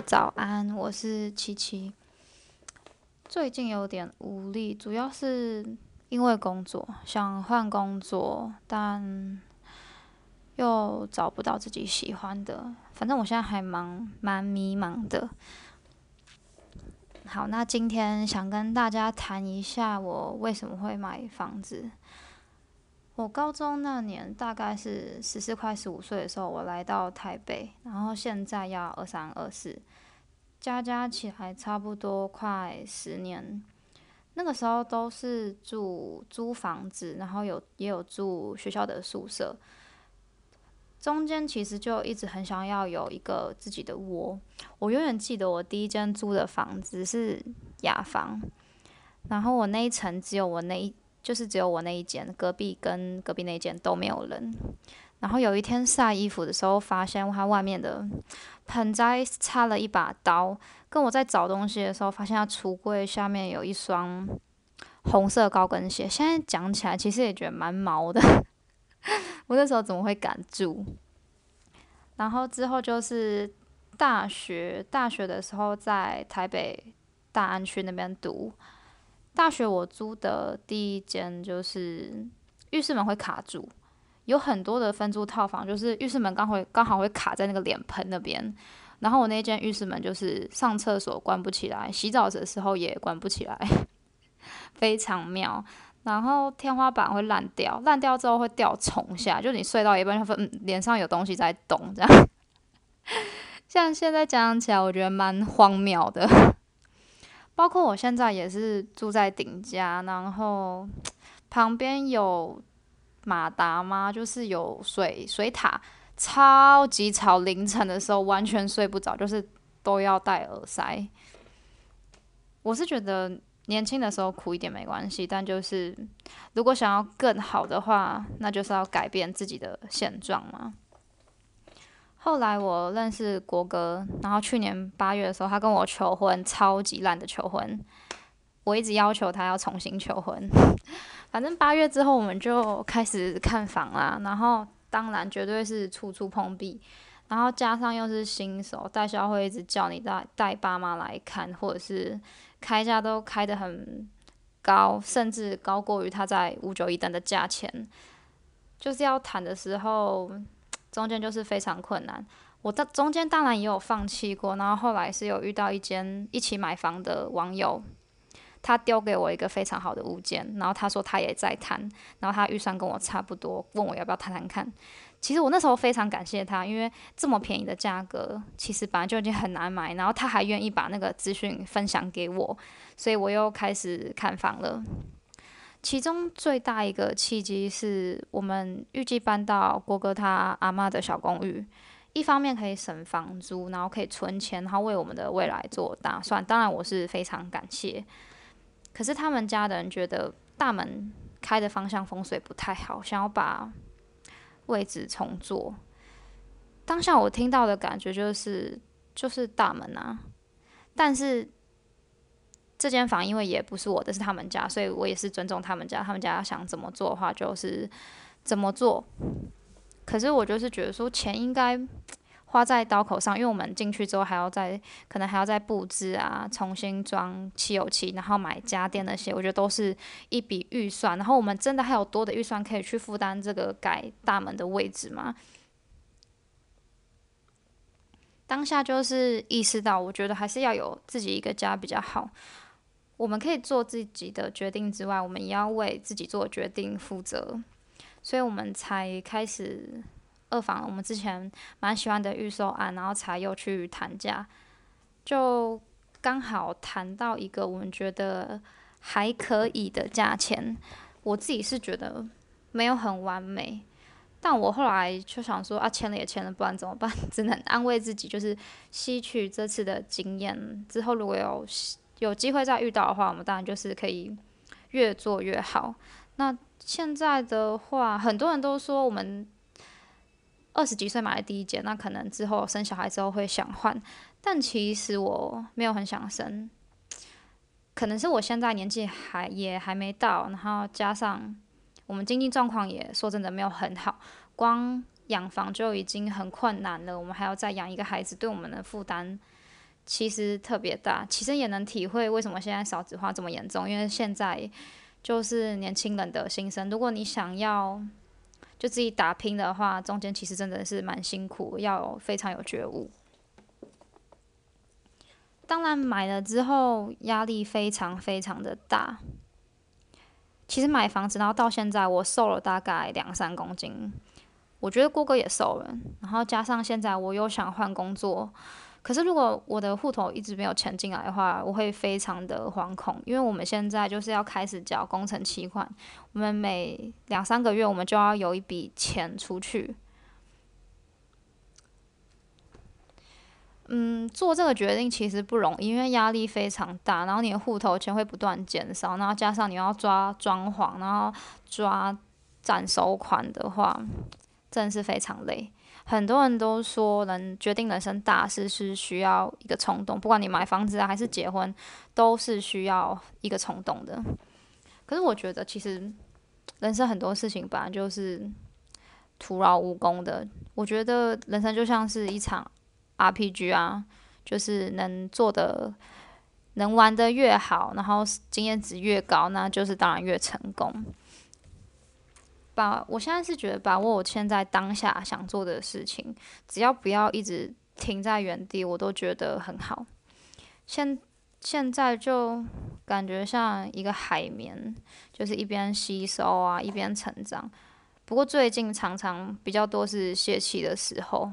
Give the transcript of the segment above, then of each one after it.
早安，我是七七。最近有点无力，主要是因为工作，想换工作，但又找不到自己喜欢的。反正我现在还蛮蛮迷茫的。好，那今天想跟大家谈一下我为什么会买房子。我高中那年大概是十四快十五岁的时候，我来到台北，然后现在要二三二四，加加起来差不多快十年。那个时候都是住租房子，然后有也有住学校的宿舍，中间其实就一直很想要有一个自己的窝。我永远记得我第一间租的房子是雅房，然后我那一层只有我那一。就是只有我那一间，隔壁跟隔壁那间都没有人。然后有一天晒衣服的时候，发现它外面的盆栽插了一把刀。跟我在找东西的时候，发现它橱柜下面有一双红色高跟鞋。现在讲起来，其实也觉得蛮毛的。我那时候怎么会敢住？然后之后就是大学，大学的时候在台北大安区那边读。大学我租的第一间就是浴室门会卡住，有很多的分租套房，就是浴室门刚会刚好会卡在那个脸盆那边，然后我那间浴室门就是上厕所关不起来，洗澡的时候也关不起来，非常妙。然后天花板会烂掉，烂掉之后会掉虫下，就你睡到一半就发嗯脸上有东西在动这样。像现在讲起来，我觉得蛮荒谬的。包括我现在也是住在顶家，然后 旁边有马达吗？就是有水水塔，超级吵，凌晨的时候完全睡不着，就是都要戴耳塞。我是觉得年轻的时候苦一点没关系，但就是如果想要更好的话，那就是要改变自己的现状嘛。后来我认识国哥，然后去年八月的时候，他跟我求婚，超级烂的求婚。我一直要求他要重新求婚。反正八月之后，我们就开始看房啦。然后当然绝对是处处碰壁，然后加上又是新手，代销会一直叫你带带爸妈来看，或者是开价都开得很高，甚至高过于他在五九一等的价钱。就是要谈的时候。中间就是非常困难，我的中间当然也有放弃过，然后后来是有遇到一间一起买房的网友，他丢给我一个非常好的物件，然后他说他也在谈，然后他预算跟我差不多，问我要不要谈谈看。其实我那时候非常感谢他，因为这么便宜的价格，其实本来就已经很难买，然后他还愿意把那个资讯分享给我，所以我又开始看房了。其中最大一个契机是我们预计搬到郭哥他阿妈的小公寓，一方面可以省房租，然后可以存钱，然后为我们的未来做打算。当然我是非常感谢，可是他们家的人觉得大门开的方向风水不太好，想要把位置重做。当下我听到的感觉就是就是大门啊，但是。这间房因为也不是我的，是他们家，所以我也是尊重他们家。他们家想怎么做的话，就是怎么做。可是我就是觉得说，钱应该花在刀口上，因为我们进去之后还要再可能还要再布置啊，重新装汽油漆，然后买家电那些，我觉得都是一笔预算。然后我们真的还有多的预算可以去负担这个改大门的位置吗？当下就是意识到，我觉得还是要有自己一个家比较好。我们可以做自己的决定之外，我们也要为自己做决定负责，所以我们才开始二房。我们之前蛮喜欢的预售案，然后才又去谈价，就刚好谈到一个我们觉得还可以的价钱。我自己是觉得没有很完美，但我后来就想说啊，签了也签了，不然怎么办？只能安慰自己，就是吸取这次的经验之后，如果有。有机会再遇到的话，我们当然就是可以越做越好。那现在的话，很多人都说我们二十几岁买的第一间，那可能之后生小孩之后会想换，但其实我没有很想生，可能是我现在年纪还也还没到，然后加上我们经济状况也说真的没有很好，光养房就已经很困难了，我们还要再养一个孩子，对我们的负担。其实特别大，其实也能体会为什么现在少子化这么严重，因为现在就是年轻人的心声。如果你想要就自己打拼的话，中间其实真的是蛮辛苦，要非常有觉悟。当然买了之后压力非常非常的大。其实买房子，然后到现在我瘦了大概两三公斤，我觉得郭哥也瘦了。然后加上现在我又想换工作，可是如果我的户头一直没有钱进来的话，我会非常的惶恐，因为我们现在就是要开始缴工程期款，我们每两三个月我们就要有一笔钱出去。嗯，做这个决定其实不容易，因为压力非常大，然后你的户头钱会不断减少，然后加上你要抓装潢，然后抓攒收款的话，真的是非常累。很多人都说，人决定人生大事是需要一个冲动，不管你买房子啊还是结婚，都是需要一个冲动的。可是我觉得，其实人生很多事情本来就是徒劳无功的。我觉得人生就像是一场。RPG 啊，就是能做的、能玩的越好，然后经验值越高，那就是当然越成功。把我现在是觉得把握我现在当下想做的事情，只要不要一直停在原地，我都觉得很好。现现在就感觉像一个海绵，就是一边吸收啊，一边成长。不过最近常常比较多是泄气的时候。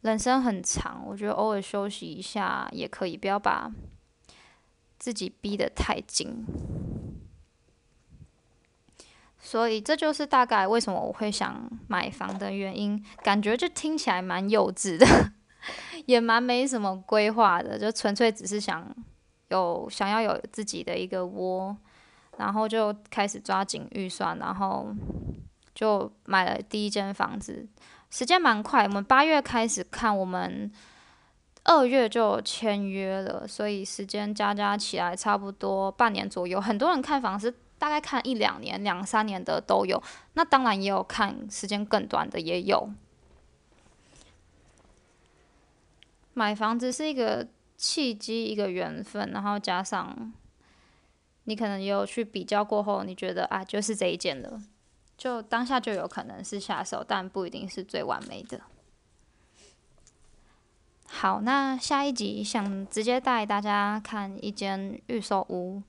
人生很长，我觉得偶尔休息一下也可以，不要把自己逼得太紧。所以这就是大概为什么我会想买房的原因。感觉就听起来蛮幼稚的，也蛮没什么规划的，就纯粹只是想有想要有自己的一个窝，然后就开始抓紧预算，然后就买了第一间房子。时间蛮快，我们八月开始看，我们二月就签约了，所以时间加加起来差不多半年左右。很多人看房是大概看一两年、两三年的都有，那当然也有看时间更短的也有。买房子是一个契机，一个缘分，然后加上你可能也有去比较过后，你觉得啊，就是这一件了。就当下就有可能是下手，但不一定是最完美的。好，那下一集想直接带大家看一间预售屋，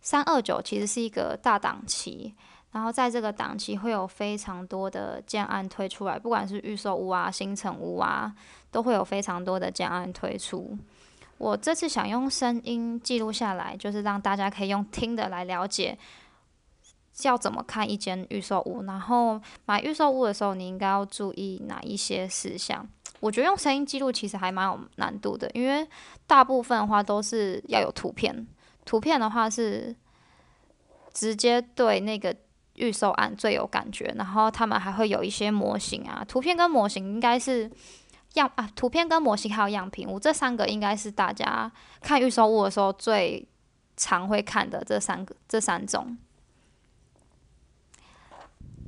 三二九其实是一个大档期，然后在这个档期会有非常多的建案推出来，不管是预售屋啊、新城屋啊，都会有非常多的建案推出。我这次想用声音记录下来，就是让大家可以用听的来了解。要怎么看一间预售屋？然后买预售屋的时候，你应该要注意哪一些事项？我觉得用声音记录其实还蛮有难度的，因为大部分的话都是要有图片，图片的话是直接对那个预售案最有感觉。然后他们还会有一些模型啊，图片跟模型应该是样啊，图片跟模型还有样品屋这三个应该是大家看预售物的时候最常会看的这三个这三种。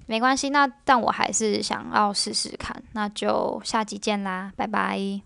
没关系，那但我还是想要试试看，那就下集见啦，拜拜。